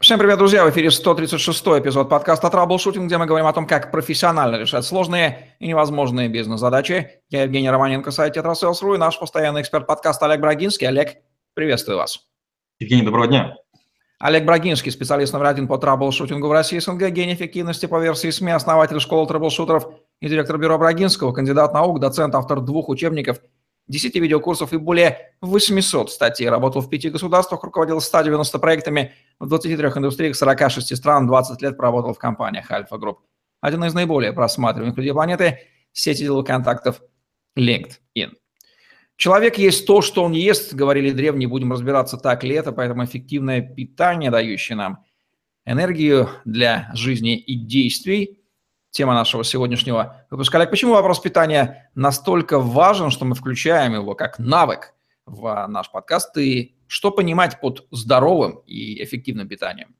Всем привет, друзья! В эфире 136 эпизод подкаста «Траблшутинг», где мы говорим о том, как профессионально решать сложные и невозможные бизнес-задачи. Я Евгений Романенко, сайт «Tetrasales.ru» и наш постоянный эксперт подкаста Олег Брагинский. Олег, приветствую вас. Евгений, доброго дня. Олег Брагинский, специалист номер один по траблшутингу в России СНГ, гений эффективности по версии СМИ, основатель школы траблшутеров и директор бюро Брагинского, кандидат наук, доцент, автор двух учебников – 10 видеокурсов и более 800 статей. Работал в пяти государствах, руководил 190 проектами в 23 индустриях 46 стран, 20 лет проработал в компаниях Альфа Групп. Один из наиболее просматриваемых людей планеты – сети деловых контактов LinkedIn. Человек есть то, что он ест, говорили древние, будем разбираться, так ли это, поэтому эффективное питание, дающее нам энергию для жизни и действий – тема нашего сегодняшнего выпуска. Олег, почему вопрос питания настолько важен, что мы включаем его как навык в наш подкаст? И что понимать под здоровым и эффективным питанием?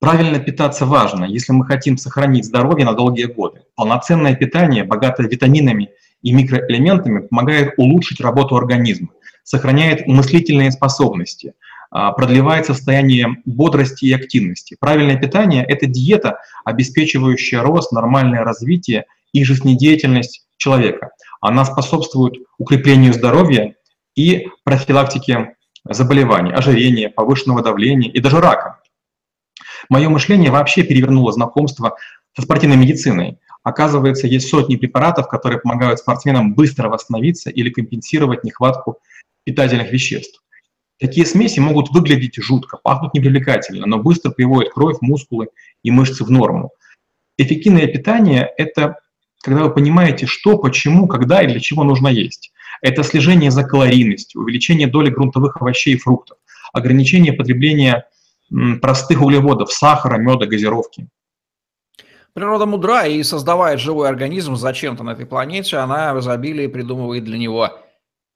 Правильно питаться важно, если мы хотим сохранить здоровье на долгие годы. Полноценное питание, богатое витаминами и микроэлементами, помогает улучшить работу организма, сохраняет мыслительные способности – а, продлевает состояние бодрости и активности. Правильное питание – это диета, обеспечивающая рост, нормальное развитие и жизнедеятельность человека. Она способствует укреплению здоровья и профилактике заболеваний, ожирения, повышенного давления и даже рака. Мое мышление вообще перевернуло знакомство со спортивной медициной. Оказывается, есть сотни препаратов, которые помогают спортсменам быстро восстановиться или компенсировать нехватку питательных веществ. Такие смеси могут выглядеть жутко, пахнут непривлекательно, но быстро приводят кровь, мускулы и мышцы в норму. Эффективное питание – это когда вы понимаете, что, почему, когда и для чего нужно есть. Это слежение за калорийностью, увеличение доли грунтовых овощей и фруктов, ограничение потребления простых углеводов, сахара, меда, газировки. Природа мудра и создавает живой организм зачем-то на этой планете, она в изобилии придумывает для него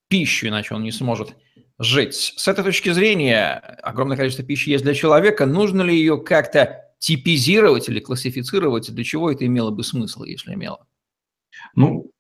пищу, иначе он не сможет жить. С этой точки зрения, огромное количество пищи есть для человека. Нужно ли ее как-то типизировать или классифицировать? Для чего это имело бы смысл, если имело? Ну,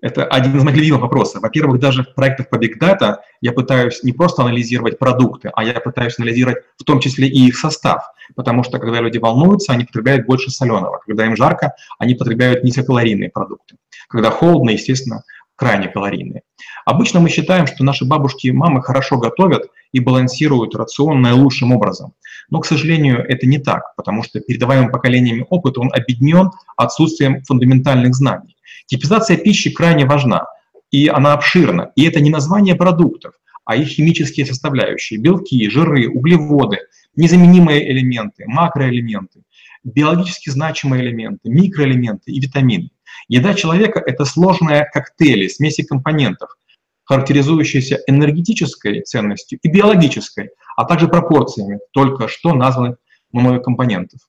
это один из моих любимых вопросов. Во-первых, даже в проектах по Big Data я пытаюсь не просто анализировать продукты, а я пытаюсь анализировать в том числе и их состав. Потому что когда люди волнуются, они потребляют больше соленого. Когда им жарко, они потребляют низкокалорийные продукты. Когда холодно, естественно, крайне калорийные. Обычно мы считаем, что наши бабушки и мамы хорошо готовят и балансируют рацион наилучшим образом. Но, к сожалению, это не так, потому что передаваемым поколениями опыт, он объединен отсутствием фундаментальных знаний. Типизация пищи крайне важна, и она обширна. И это не название продуктов, а их химические составляющие – белки, жиры, углеводы, незаменимые элементы, макроэлементы, биологически значимые элементы, микроэлементы и витамины. Еда человека – это сложные коктейли, смеси компонентов, характеризующиеся энергетической ценностью и биологической, а также пропорциями только что названных мною компонентов.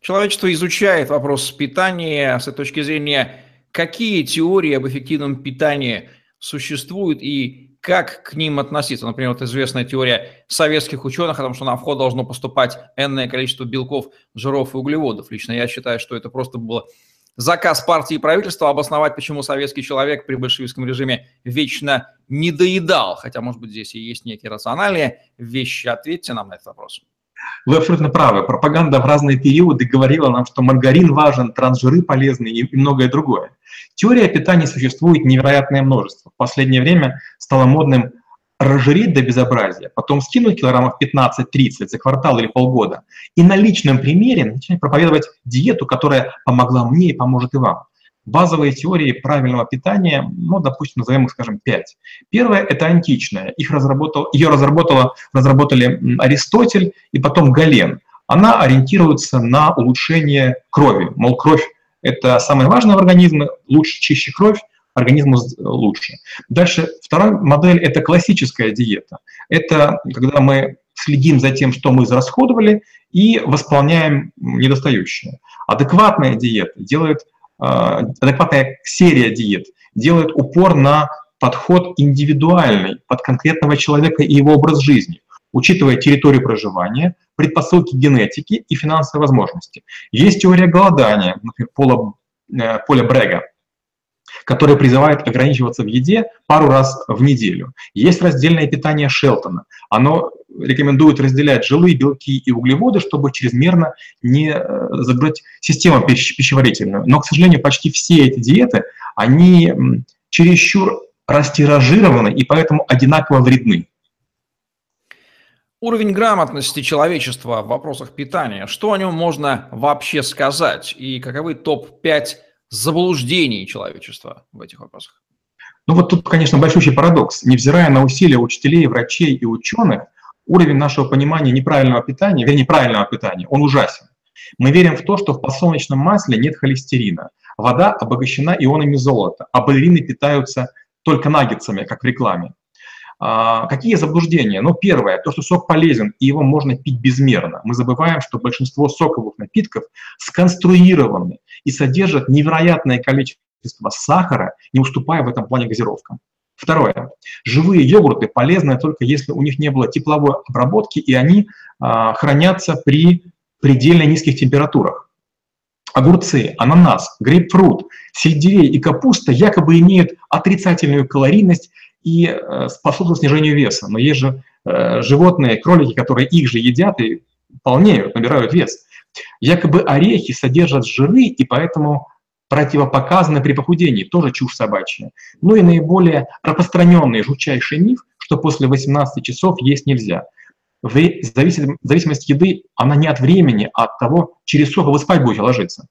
Человечество изучает вопрос питания с точки зрения, какие теории об эффективном питании существуют и как к ним относиться. Например, вот известная теория советских ученых о том, что на вход должно поступать энное количество белков, жиров и углеводов. Лично я считаю, что это просто было заказ партии и правительства обосновать, почему советский человек при большевистском режиме вечно не доедал. Хотя, может быть, здесь и есть некие рациональные вещи. Ответьте нам на этот вопрос. Вы абсолютно правы. Пропаганда в разные периоды говорила нам, что маргарин важен, трансжиры полезны и многое другое. Теория питания существует невероятное множество. В последнее время стало модным разжиреть до безобразия, потом скинуть килограммов 15-30 за квартал или полгода, и на личном примере начать проповедовать диету, которая помогла мне и поможет и вам. Базовые теории правильного питания, ну, допустим, назовем их, скажем, пять. Первая – это античная. Их разработал, ее разработала, разработали Аристотель и потом Гален. Она ориентируется на улучшение крови. Мол, кровь – это самое важное в организме, лучше, чище кровь, организму лучше. Дальше вторая модель – это классическая диета. Это когда мы следим за тем, что мы израсходовали, и восполняем недостающее. Адекватная диета делает, а, адекватная серия диет делает упор на подход индивидуальный под конкретного человека и его образ жизни, учитывая территорию проживания, предпосылки генетики и финансовые возможности. Есть теория голодания, например, Пола, э, Поля Брега, который призывает ограничиваться в еде пару раз в неделю. Есть раздельное питание Шелтона. Оно рекомендуют разделять жилые белки и углеводы, чтобы чрезмерно не э, загрузить систему пищеварительную. Но, к сожалению, почти все эти диеты, они чересчур растиражированы и поэтому одинаково вредны. Уровень грамотности человечества в вопросах питания. Что о нем можно вообще сказать? И каковы топ-5 заблуждений человечества в этих вопросах? Ну вот тут, конечно, большущий парадокс. Невзирая на усилия учителей, врачей и ученых, уровень нашего понимания неправильного питания, вернее, правильного питания, он ужасен. Мы верим в то, что в подсолнечном масле нет холестерина, вода обогащена ионами золота, а балерины питаются только наггетсами, как в рекламе. А, какие заблуждения? Ну, первое, то, что сок полезен, и его можно пить безмерно. Мы забываем, что большинство соковых напитков сконструированы и содержат невероятное количество сахара, не уступая в этом плане газировкам. Второе. Живые йогурты полезны только если у них не было тепловой обработки, и они а, хранятся при предельно низких температурах. Огурцы, ананас, грейпфрут, сельдерей и капуста якобы имеют отрицательную калорийность и э, способствуют снижению веса. Но есть же э, животные, кролики, которые их же едят и полнеют, набирают вес. Якобы орехи содержат жиры и поэтому противопоказаны при похудении, тоже чушь собачья. Ну и наиболее распространенный жутчайший миф, что после 18 часов есть нельзя. Зависимость еды, она не от времени, а от того, через сколько вы спать будете ложиться.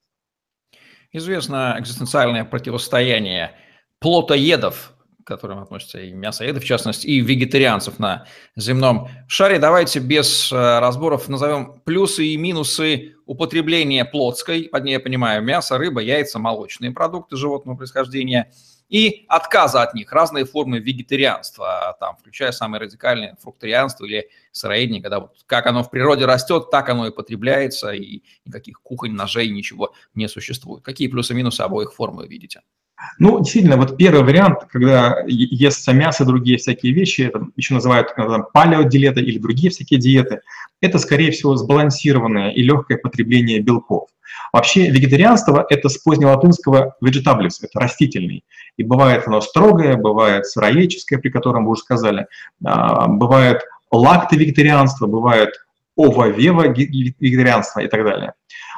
Известно экзистенциальное противостояние плотоедов, которым относятся и мясоеды, в частности, и вегетарианцев на земном шаре. Давайте без э, разборов назовем плюсы и минусы употребления плотской, под ней я понимаю, мясо, рыба, яйца, молочные продукты животного происхождения – и отказа от них, разные формы вегетарианства, там, включая самые радикальные фрукторианство или сыроедение, когда вот как оно в природе растет, так оно и потребляется, и никаких кухонь, ножей, ничего не существует. Какие плюсы и минусы обоих форм вы видите? Ну, действительно, вот первый вариант, когда естся мясо, другие всякие вещи, это еще называют палеодиета или другие всякие диеты, это, скорее всего, сбалансированное и легкое потребление белков. Вообще вегетарианство – это с позднелатынского vegetabilis, это растительный. И бывает оно строгое, бывает сыроедческое, при котором вы уже сказали, а, бывает лактовегетарианство, бывает ововево вегетарианство и так далее.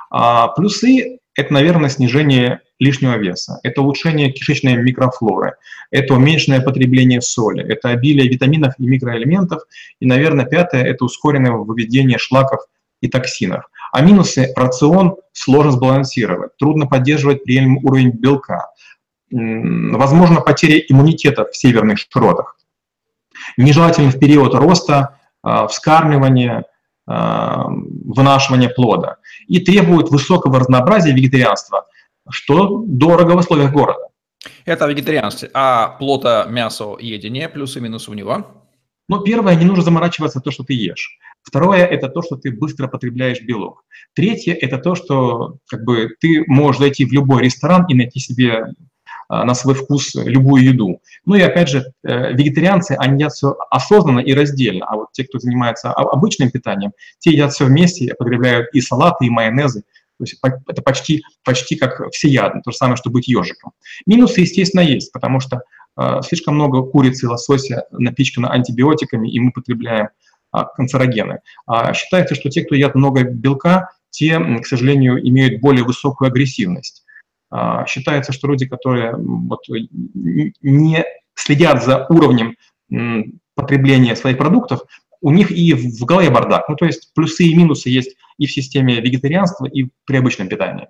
А плюсы – это, наверное, снижение лишнего веса, это улучшение кишечной микрофлоры, это уменьшенное потребление соли, это обилие витаминов и микроэлементов, и, наверное, пятое – это ускоренное выведение шлаков и токсинов. А минусы – рацион сложно сбалансировать, трудно поддерживать приемлемый уровень белка, возможно потеря иммунитета в северных широтах, нежелательный в период роста, а, вскармливания, а, вынашивания плода и требует высокого разнообразия вегетарианства, что дорого в условиях города. Это вегетарианство. А плота, мясо, едение, плюсы и минусы у него? Ну, первое, не нужно заморачиваться то, что ты ешь. Второе – это то, что ты быстро потребляешь белок. Третье – это то, что как бы, ты можешь зайти в любой ресторан и найти себе на свой вкус любую еду. Ну и опять же, э, вегетарианцы, они едят все осознанно и раздельно, а вот те, кто занимается обычным питанием, те едят все вместе, потребляют и салаты, и майонезы, то есть это почти, почти как всеядно, то же самое, что быть ежиком. Минусы, естественно, есть, потому что э, слишком много курицы и лосося напичкано антибиотиками, и мы потребляем а, канцерогены. А считается, что те, кто едят много белка, те, к сожалению, имеют более высокую агрессивность. А, считается, что люди, которые вот, не следят за уровнем потребления своих продуктов, у них и в голове бардак. Ну, то есть плюсы и минусы есть и в системе вегетарианства, и при обычном питании.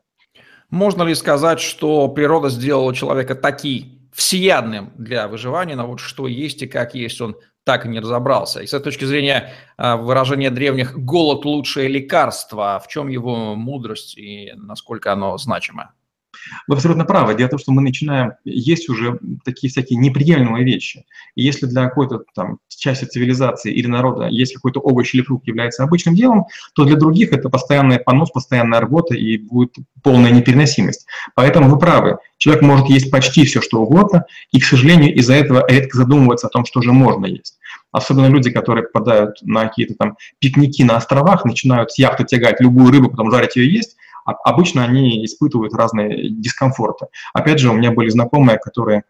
Можно ли сказать, что природа сделала человека таки всеядным для выживания, но вот что есть и как есть, он так и не разобрался. И с этой точки зрения а, выражение древних «голод – лучшее лекарство», в чем его мудрость и насколько оно значимо? Вы абсолютно правы. Дело в том, что мы начинаем, есть уже такие всякие неприемлемые вещи. И если для какой-то там части цивилизации или народа, если какой-то овощ или фрукт является обычным делом, то для других это постоянный понос, постоянная работа и будет полная непереносимость. Поэтому вы правы. Человек может есть почти все, что угодно, и, к сожалению, из-за этого редко задумывается о том, что же можно есть. Особенно люди, которые попадают на какие-то там пикники на островах, начинают с яхты тягать любую рыбу, потом жарить ее есть, обычно они испытывают разные дискомфорты. Опять же, у меня были знакомые, которые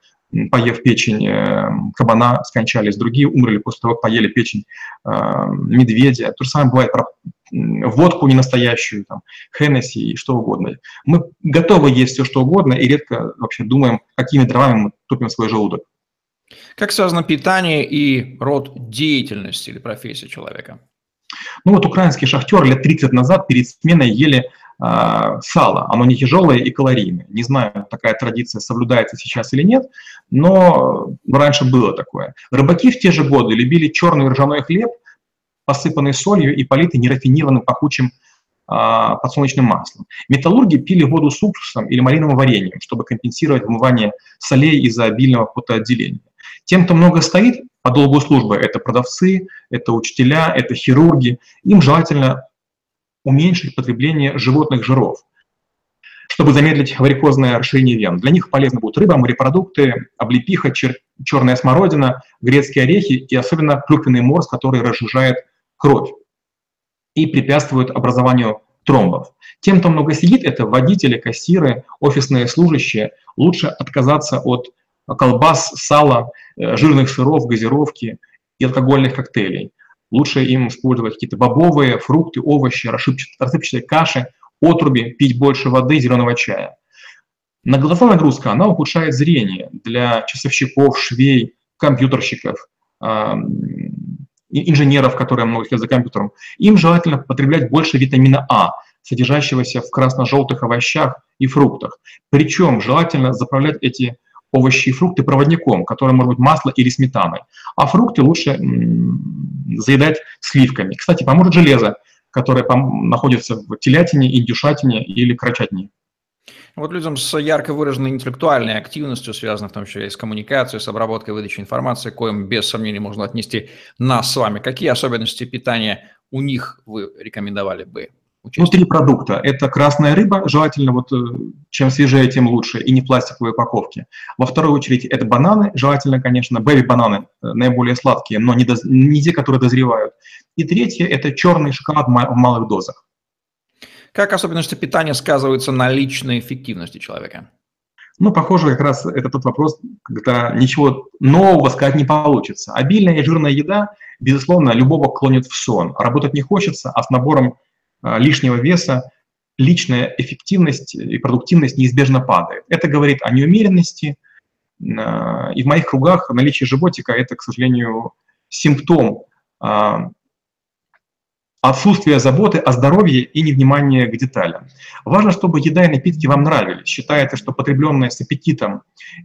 поев печень э, кабана, скончались, другие умерли после того, как поели печень э, медведя. То же самое бывает про водку ненастоящую, там, Хеннесси и что угодно. Мы готовы есть все, что угодно, и редко вообще думаем, какими дровами мы топим свой желудок. Как связано питание и род деятельности или профессии человека? Ну вот украинские шахтеры лет 30 назад перед сменой ели сало. Оно не тяжелое и калорийное. Не знаю, такая традиция соблюдается сейчас или нет, но раньше было такое. Рыбаки в те же годы любили черный ржаной хлеб, посыпанный солью и политый нерафинированным пахучим а, подсолнечным маслом. Металлурги пили воду с уксусом или малиновым вареньем, чтобы компенсировать вымывание солей из-за обильного потоотделения. Тем, кто много стоит по долгу службы, это продавцы, это учителя, это хирурги, им желательно уменьшить потребление животных жиров, чтобы замедлить варикозное расширение вен. Для них полезны будут рыба, морепродукты, облепиха, чер черная смородина, грецкие орехи и особенно клюквенный морс, который разжижает кровь и препятствует образованию тромбов. Тем, кто много сидит, это водители, кассиры, офисные служащие, лучше отказаться от колбас, сала, э, жирных сыров, газировки и алкогольных коктейлей. Лучше им использовать какие-то бобовые, фрукты, овощи, рассыпчатые каши, отруби, пить больше воды, зеленого чая. На глаза нагрузка, она ухудшает зрение для часовщиков, швей, компьютерщиков, инженеров, которые много сидят за компьютером. Им желательно потреблять больше витамина А, содержащегося в красно-желтых овощах и фруктах. Причем желательно заправлять эти овощи и фрукты проводником, который может быть масло или сметаной. А фрукты лучше заедать сливками. Кстати, поможет железо, которое находится в телятине, индюшатине или крачатине. Вот людям с ярко выраженной интеллектуальной активностью, связанной в том числе и с коммуникацией, с обработкой, выдачей информации, коим без сомнений можно отнести нас с вами. Какие особенности питания у них вы рекомендовали бы? Учесть? Ну, три продукта. Это красная рыба, желательно вот э, чем свежее, тем лучше, и не в пластиковой упаковке. Во вторую очередь это бананы, желательно, конечно, бэби-бананы, э, наиболее сладкие, но не, доз... не те, которые дозревают. И третье – это черный шоколад в малых дозах. Как особенности питания сказываются на личной эффективности человека? Ну, похоже, как раз это тот вопрос, когда ничего нового сказать не получится. Обильная и жирная еда, безусловно, любого клонит в сон. Работать не хочется, а с набором лишнего веса личная эффективность и продуктивность неизбежно падает. Это говорит о неумеренности, а, и в моих кругах наличие животика – это, к сожалению, симптом а, отсутствия заботы о здоровье и невнимания к деталям. Важно, чтобы еда и напитки вам нравились. Считается, что потребленное с аппетитом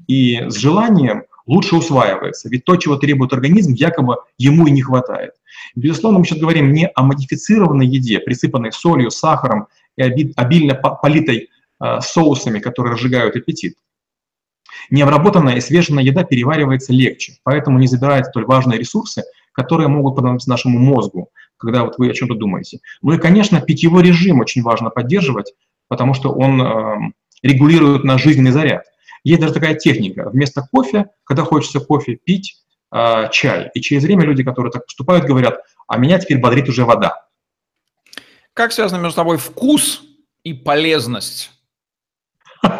и с желанием лучше усваивается, ведь то, чего требует организм, якобы ему и не хватает. Безусловно, мы сейчас говорим не о модифицированной еде, присыпанной солью, сахаром и обильно политой э, соусами, которые разжигают аппетит. Необработанная и свежая еда переваривается легче, поэтому не забирает столь важные ресурсы, которые могут понадобиться нашему мозгу, когда вот вы о чем-то думаете. Ну и, конечно, питьевой режим очень важно поддерживать, потому что он э, регулирует наш жизненный заряд. Есть даже такая техника. Вместо кофе, когда хочется кофе, пить э, чай. И через время люди, которые так поступают, говорят, а меня теперь бодрит уже вода. Как связаны между собой вкус и полезность?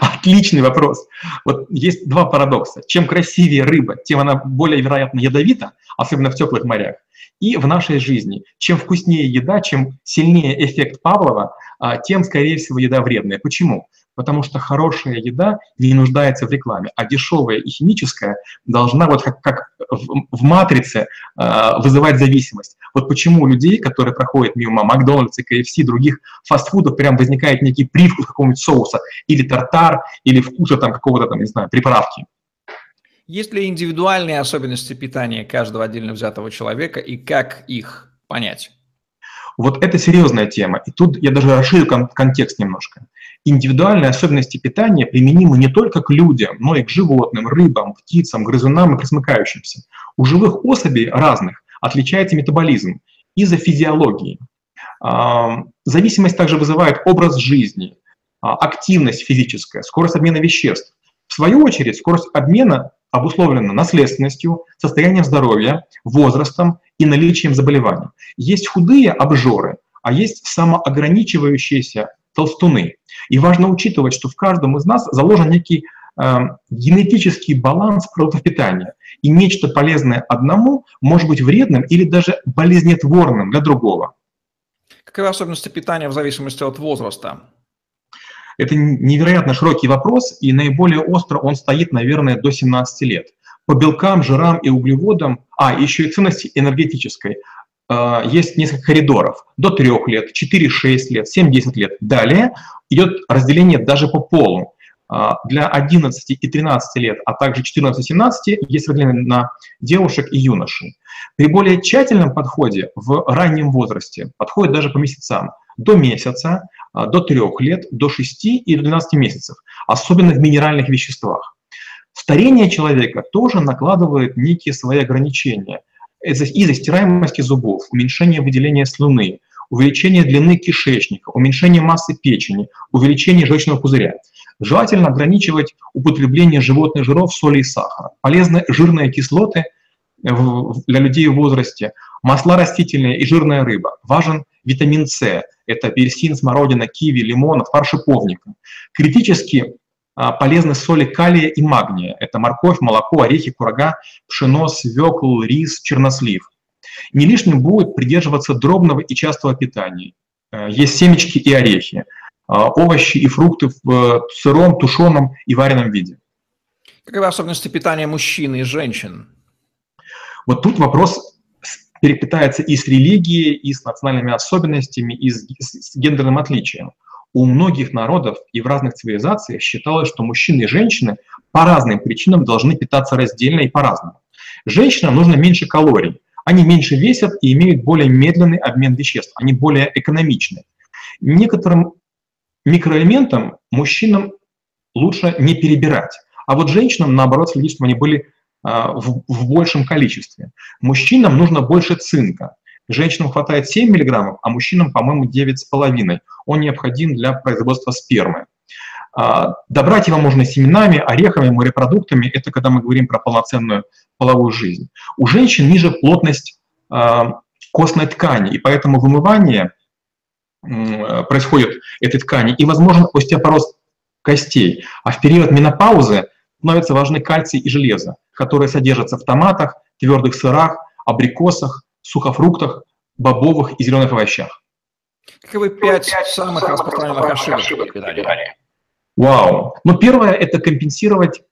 Отличный вопрос. Вот есть два парадокса. Чем красивее рыба, тем она более, вероятно, ядовита, особенно в теплых морях. И в нашей жизни, чем вкуснее еда, чем сильнее эффект Павлова, а, тем, скорее всего, еда вредная. Почему? Потому что хорошая еда не нуждается в рекламе, а дешевая и химическая должна вот как, как в, в матрице э, вызывать зависимость. Вот почему у людей, которые проходят мимо Макдональдса, KFC, других фастфудов, прям возникает некий привкус какого-нибудь соуса, или тартар, или вкуса там какого-то там, не знаю, приправки. Есть ли индивидуальные особенности питания каждого отдельно взятого человека и как их понять? Вот это серьезная тема. И тут я даже расширю кон- контекст немножко. Индивидуальные особенности питания применимы не только к людям, но и к животным, рыбам, птицам, грызунам и пресмыкающимся. У живых особей разных отличается метаболизм из-за физиологии. А, зависимость также вызывает образ жизни, а, активность физическая, скорость обмена веществ. В свою очередь, скорость обмена обусловлена наследственностью, состоянием здоровья, возрастом и наличием заболеваний. Есть худые обжоры, а есть самоограничивающиеся толстуны. И важно учитывать, что в каждом из нас заложен некий э, генетический баланс продуктов питания. И нечто полезное одному может быть вредным или даже болезнетворным для другого. Каковы особенности питания в зависимости от возраста? Это невероятно широкий вопрос, и наиболее остро он стоит, наверное, до 17 лет. По белкам, жирам и углеводам, а еще и ценности энергетической, э, есть несколько коридоров. До 3 лет, 4-6 лет, 7-10 лет. Далее идет разделение даже по полу. Э, для 11 и 13 лет, а также 14-17 есть разделение на девушек и юношей. При более тщательном подходе в раннем возрасте, подходит даже по месяцам, до месяца, а, до 3 лет, до 6 и до 12 месяцев, особенно в минеральных веществах. Старение человека тоже накладывает некие свои ограничения из-за стираемости зубов, уменьшение выделения слюны, увеличение длины кишечника, уменьшение массы печени, увеличение желчного пузыря. Желательно ограничивать употребление животных жиров, соли и сахара. Полезны жирные кислоты для людей в возрасте, масла растительные и жирная рыба. Важен витамин С, это апельсин, смородина, киви, лимон, фарш. Критически полезны соли калия и магния. Это морковь, молоко, орехи, курага, пшено, свекл, рис, чернослив. Не лишним будет придерживаться дробного и частого питания. Э, есть семечки и орехи, а, овощи и фрукты в э, сыром, тушеном и вареном виде. Каковы особенности питания мужчин и женщин? Вот тут вопрос переплетается и с религией, и с национальными особенностями, и с, с гендерным отличием. У многих народов и в разных цивилизациях считалось, что мужчины и женщины по разным причинам должны питаться раздельно и по-разному. Женщинам нужно меньше калорий, они меньше весят и имеют более медленный обмен веществ, они более экономичны. Некоторым микроэлементам мужчинам лучше не перебирать, а вот женщинам, наоборот, следить, чтобы они были а, в, в большем количестве. Мужчинам нужно больше цинка. Женщинам хватает 7 мг, а мужчинам, по-моему, 9,5. Он необходим для производства спермы. А, добрать его можно семенами, орехами, морепродуктами. Это когда мы говорим про полноценную половую жизнь. У женщин ниже плотность а, костной ткани, и поэтому вымывание происходит этой ткани, и возможен остеопороз костей. А в период менопаузы становятся важны кальций и железо которые содержатся в томатах, твердых сырах, абрикосах, сухофруктах, бобовых и зеленых овощах. Каковы пять самых распространенных ошибок питания? Вау. Ну, первое – это компенсировать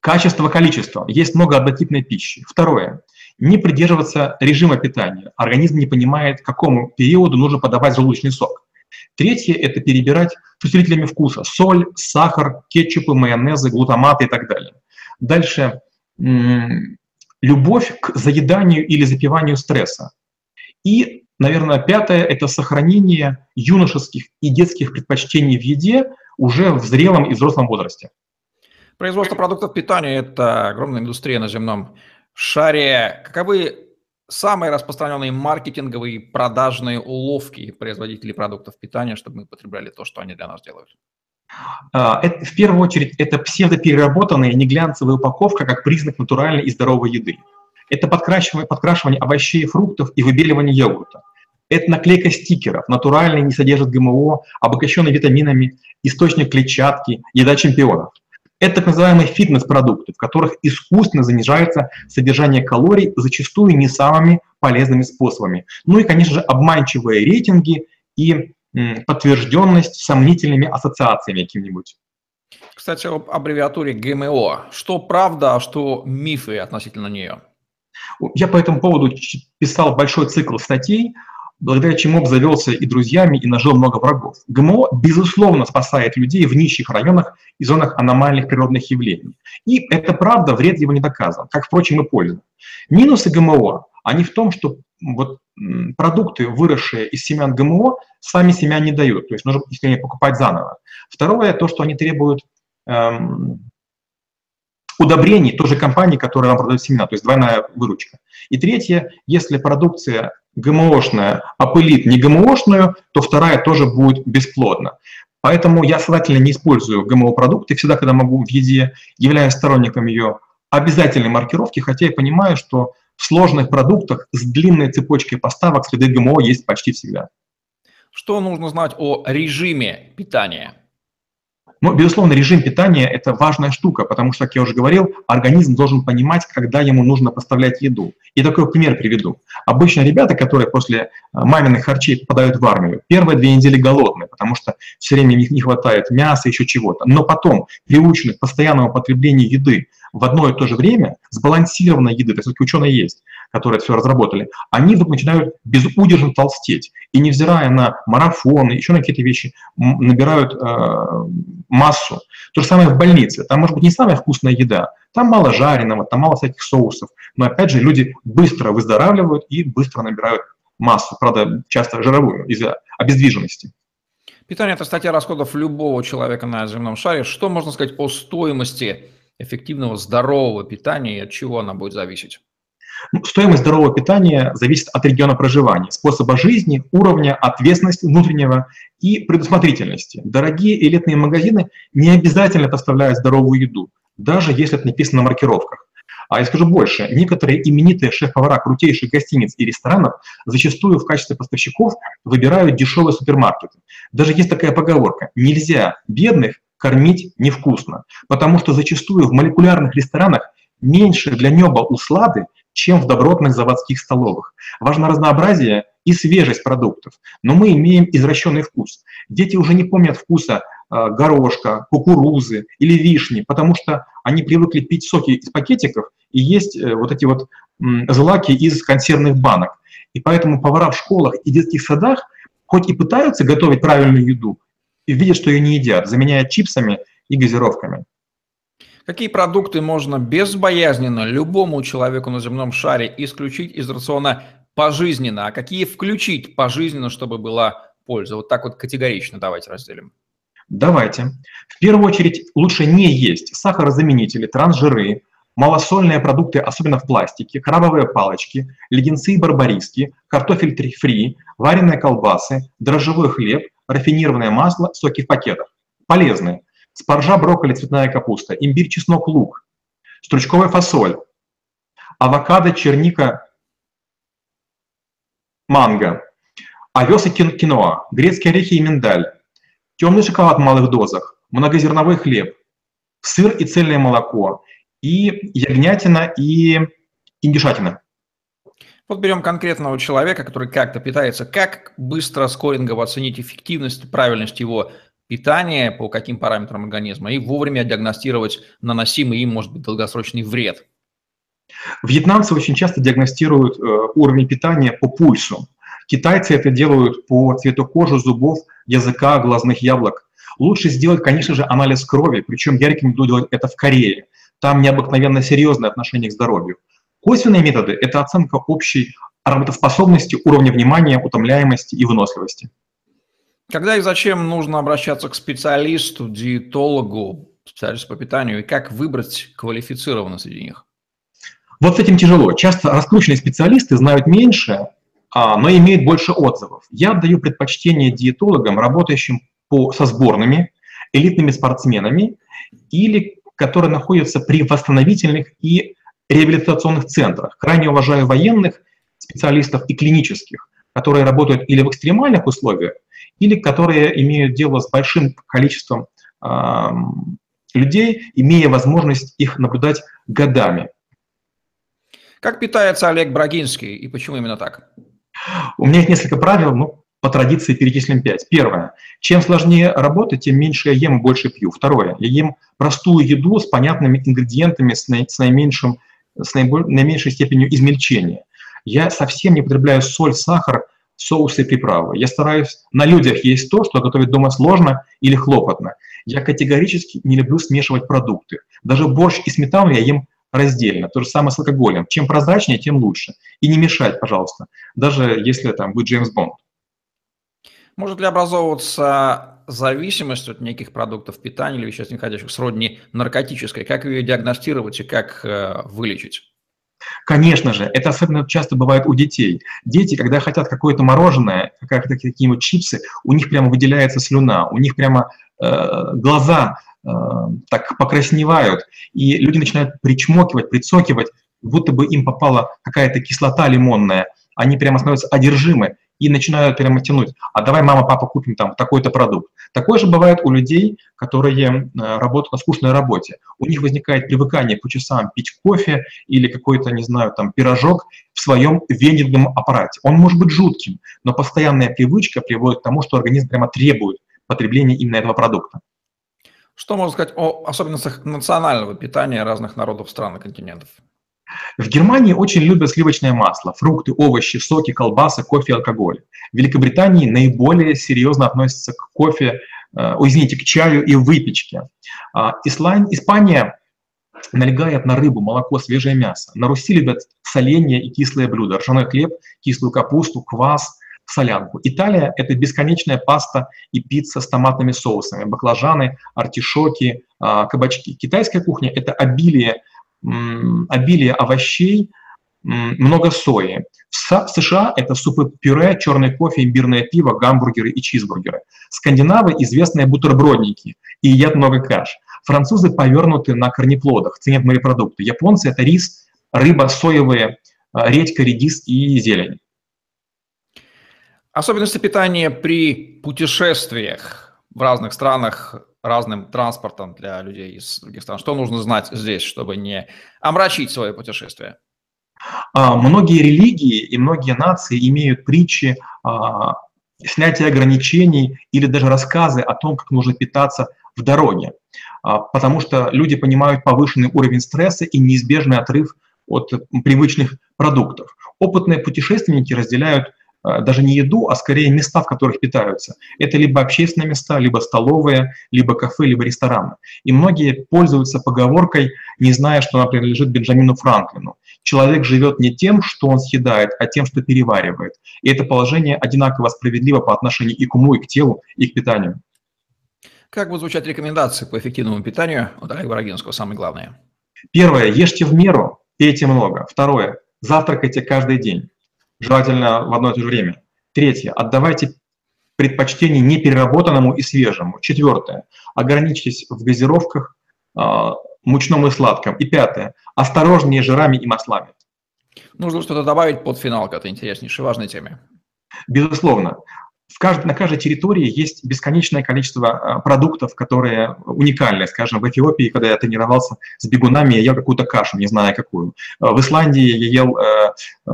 качество количество. Есть много однотипной пищи. Второе – не придерживаться режима питания. Организм не понимает, к какому периоду нужно подавать желудочный сок. Третье – это перебирать с усилителями вкуса. Соль, сахар, кетчупы, майонезы, глутаматы и так далее. Дальше любовь к заеданию или запиванию стресса. И, наверное, пятое – это сохранение юношеских и детских предпочтений в еде уже в зрелом и взрослом возрасте. Производство продуктов питания – это огромная индустрия на земном шаре. Каковы самые распространенные маркетинговые продажные уловки производителей продуктов питания, чтобы мы потребляли то, что они для нас делают? А, это, в первую очередь, это псевдопереработанная неглянцевая упаковка как признак натуральной и здоровой еды. Это подкрашивание, подкрашивание овощей и фруктов и выбеливание йогурта. Это наклейка стикеров, натуральные, не содержат ГМО, обогащенные витаминами, источник клетчатки, еда чемпионов. Это так называемые фитнес-продукты, в которых искусственно занижается содержание калорий, зачастую не самыми полезными способами. Ну и, конечно же, обманчивые рейтинги и подтвержденность сомнительными ассоциациями каким-нибудь. Кстати, об аббревиатуре ГМО. Что правда, а что мифы относительно нее? Я по этому поводу писал большой цикл статей, благодаря чему обзавелся и друзьями, и нажил много врагов. ГМО, безусловно, спасает людей в нищих районах и зонах аномальных природных явлений. И это правда, вред его не доказан, как, впрочем, и польза. Минусы ГМО, они в том, что вот продукты, выросшие из семян ГМО, сами семян не дают, то есть нужно их покупать заново. Второе, то, что они требуют эм, удобрений той же компании, которая вам продает семена, то есть двойная выручка. И третье, если продукция ГМОшная опылит не ГМОшную, то вторая тоже будет бесплодна. Поэтому я сознательно не использую ГМО-продукты, всегда, когда могу в еде, являюсь сторонником ее обязательной маркировки, хотя я понимаю, что в сложных продуктах с длинной цепочкой поставок следы ГМО есть почти всегда. Что нужно знать о режиме питания? Но, безусловно, режим питания – это важная штука, потому что, как я уже говорил, организм должен понимать, когда ему нужно поставлять еду. И такой пример приведу. Обычно ребята, которые после э, маминых харчей попадают в армию, первые две недели голодные, потому что все время них не хватает мяса, еще чего-то. Но потом, приучены к постоянному потреблению еды в одно и то же время, сбалансированной еды, то есть ученые есть, которые все разработали, они вдруг начинают безудержно толстеть. И невзирая на марафоны, еще на какие-то вещи, набирают э, массу. То же самое в больнице. Там может быть не самая вкусная еда, там мало жареного, там мало всяких соусов. Но опять же, люди быстро выздоравливают и быстро набирают массу, правда, часто жировую из-за обездвиженности. Питание – это статья расходов любого человека на земном шаре. Что можно сказать о стоимости эффективного здорового питания и от чего она будет зависеть? Ну, стоимость здорового питания зависит от региона проживания, способа жизни, уровня ответственности внутреннего и предусмотрительности. Дорогие элитные магазины не обязательно поставляют здоровую еду, даже если это написано на маркировках. А я скажу больше, некоторые именитые шеф-повара крутейших гостиниц и ресторанов зачастую в качестве поставщиков выбирают дешевые супермаркеты. Даже есть такая поговорка, нельзя бедных кормить невкусно, потому что зачастую в молекулярных ресторанах меньше для неба услады, чем в добротных заводских столовых. Важно разнообразие и свежесть продуктов, но мы имеем извращенный вкус. Дети уже не помнят вкуса э, горошка, кукурузы или вишни, потому что они привыкли пить соки из пакетиков и есть э, вот эти вот злаки из консервных банок. И поэтому повара в школах и детских садах хоть и пытаются готовить правильную еду, и видят, что ее не едят, заменяя чипсами и газировками. Какие продукты можно безбоязненно любому человеку на земном шаре исключить из рациона пожизненно, а какие включить пожизненно, чтобы была польза? Вот так вот категорично давайте разделим. Давайте. В первую очередь лучше не есть сахарозаменители, трансжиры, малосольные продукты, особенно в пластике, крабовые палочки, леденцы и барбариски, картофель фри, вареные колбасы, дрожжевой хлеб, рафинированное масло, соки в пакетах. Полезные спаржа, брокколи, цветная капуста, имбирь, чеснок, лук, стручковая фасоль, авокадо, черника, манго, овес и киноа, грецкие орехи и миндаль, темный шоколад в малых дозах, многозерновой хлеб, сыр и цельное молоко, и ягнятина и индюшатина. Вот берем конкретного человека, который как-то питается. Как быстро скорингово оценить эффективность, правильность его питания, по каким параметрам организма, и вовремя диагностировать наносимый им, может быть, долгосрочный вред. Вьетнамцы очень часто диагностируют э, уровень питания по пульсу. Китайцы это делают по цвету кожи, зубов, языка, глазных яблок. Лучше сделать, конечно же, анализ крови, причем я рекомендую делать это в Корее. Там необыкновенно серьезное отношение к здоровью. Косвенные методы – это оценка общей работоспособности, уровня внимания, утомляемости и выносливости. Когда и зачем нужно обращаться к специалисту, диетологу, специалисту по питанию, и как выбрать квалифицированно среди них? Вот с этим тяжело. Часто раскрученные специалисты знают меньше, а, но имеют больше отзывов. Я отдаю предпочтение диетологам, работающим по, со сборными, элитными спортсменами или которые находятся при восстановительных и реабилитационных центрах. Крайне уважаю военных специалистов и клинических, которые работают или в экстремальных условиях, или которые имеют дело с большим количеством э, людей, имея возможность их наблюдать годами. Как питается Олег Брагинский и почему именно так? У меня есть несколько правил, но по традиции перечислим пять. Первое. Чем сложнее работать, тем меньше я ем и больше пью. Второе. Я ем простую еду с понятными ингредиентами, с, наименьшим, с наименьшей степенью измельчения. Я совсем не потребляю соль, сахар, соусы и приправы. Я стараюсь на людях есть то, что готовить дома сложно или хлопотно. Я категорически не люблю смешивать продукты. Даже борщ и сметану я ем раздельно. То же самое с алкоголем. Чем прозрачнее, тем лучше. И не мешать, пожалуйста, даже если там будет Джеймс Бонд. Может ли образовываться зависимость от неких продуктов питания или веществ, находящих сродни наркотической? Как ее диагностировать и как э, вылечить? Конечно же, это особенно часто бывает у детей. Дети, когда хотят какое-то мороженое, какие-нибудь чипсы, у них прямо выделяется слюна, у них прямо э, глаза э, так покрасневают, и люди начинают причмокивать, прицокивать, будто бы им попала какая-то кислота лимонная, они прямо становятся одержимы и начинают прямо тянуть, а давай, мама, папа, купим там такой-то продукт. Такое же бывает у людей, которые э, работают на скучной работе. У них возникает привыкание по часам пить кофе или какой-то, не знаю, там, пирожок в своем венерном аппарате. Он может быть жутким, но постоянная привычка приводит к тому, что организм прямо требует потребления именно этого продукта. Что можно сказать о особенностях национального питания разных народов стран и континентов? В Германии очень любят сливочное масло, фрукты, овощи, соки, колбасы, кофе и алкоголь. В Великобритании наиболее серьезно относятся к кофе, э, извините, к чаю и выпечке. Э, Испания налегает на рыбу, молоко, свежее мясо. На Руси любят соленья и кислые блюда, ржаной хлеб, кислую капусту, квас, солянку. Италия – это бесконечная паста и пицца с томатными соусами, баклажаны, артишоки, э, кабачки. Китайская кухня – это обилие обилие овощей, много сои. В США это супы-пюре, черный кофе, имбирное пиво, гамбургеры и чизбургеры. Скандинавы – известные бутербродники и едят много каш. Французы повернуты на корнеплодах, ценят морепродукты. Японцы – это рис, рыба, соевые, а, редька, редис и зелень. Особенности питания при путешествиях в разных странах разным транспортом для людей из других стран? Что нужно знать здесь, чтобы не омрачить свое путешествие? А, многие религии и многие нации имеют притчи а, снятия ограничений или даже рассказы о том, как нужно питаться в дороге, а, потому что люди понимают повышенный уровень стресса и неизбежный отрыв от привычных продуктов. Опытные путешественники разделяют даже не еду, а скорее места, в которых питаются. Это либо общественные места, либо столовые, либо кафе, либо рестораны. И многие пользуются поговоркой, не зная, что она принадлежит Бенджамину Франклину. Человек живет не тем, что он съедает, а тем, что переваривает. И это положение одинаково справедливо по отношению и к уму, и к телу, и к питанию. Как будут звучать рекомендации по эффективному питанию от Олега Бородинского, самое главное? Первое. Ешьте в меру, пейте много. Второе. Завтракайте каждый день желательно в одно и то же время. Третье. Отдавайте предпочтение непереработанному и свежему. Четвертое. Ограничьтесь в газировках, а, мучном и сладком. И пятое. Осторожнее жирами и маслами. Нужно что-то добавить под финал к этой интереснейшей, важной теме. Безусловно в кажд... на каждой территории есть бесконечное количество а, продуктов, которые уникальны. Скажем, в Эфиопии, когда я тренировался с бегунами, я ел какую-то кашу, не знаю какую. А, в Исландии я ел э, э,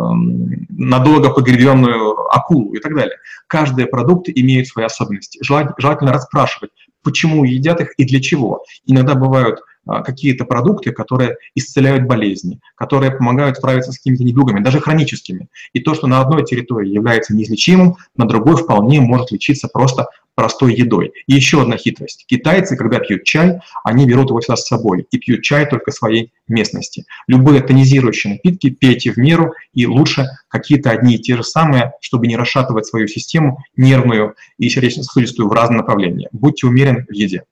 надолго погребенную акулу и так далее. Каждый продукт имеет свои особенности. Желательно расспрашивать, почему едят их и для чего. Иногда бывают какие-то продукты, которые исцеляют болезни, которые помогают справиться с какими-то недугами, даже хроническими. И то, что на одной территории является неизлечимым, на другой вполне может лечиться просто простой едой. И еще одна хитрость. Китайцы, когда пьют чай, они берут его всегда с собой и пьют чай только своей местности. Любые тонизирующие напитки пейте в меру и лучше какие-то одни и те же самые, чтобы не расшатывать свою систему нервную и сердечно-сосудистую в разные направления. Будьте умерены в еде.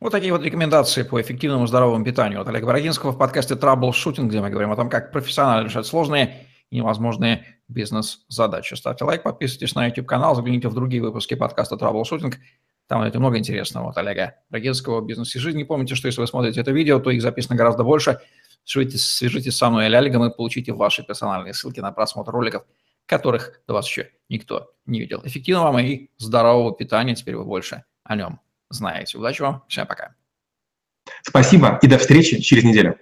Вот такие вот рекомендации по эффективному здоровому питанию от Олега Бородинского в подкасте Troubleshooting, где мы говорим о том, как профессионально решать сложные и невозможные бизнес-задачи. Ставьте лайк, подписывайтесь на YouTube-канал, загляните в другие выпуски подкаста Troubleshooting. Там найдете много интересного от Олега Брагинского «Бизнес и жизнь». Помните, что если вы смотрите это видео, то их записано гораздо больше. Свяжитесь, свяжитесь со мной или Олегом и получите ваши персональные ссылки на просмотр роликов, которых до вас еще никто не видел. Эффективного вам и здорового питания. Теперь вы больше о нем знаете. Удачи вам. Всем пока. Спасибо и до встречи через неделю.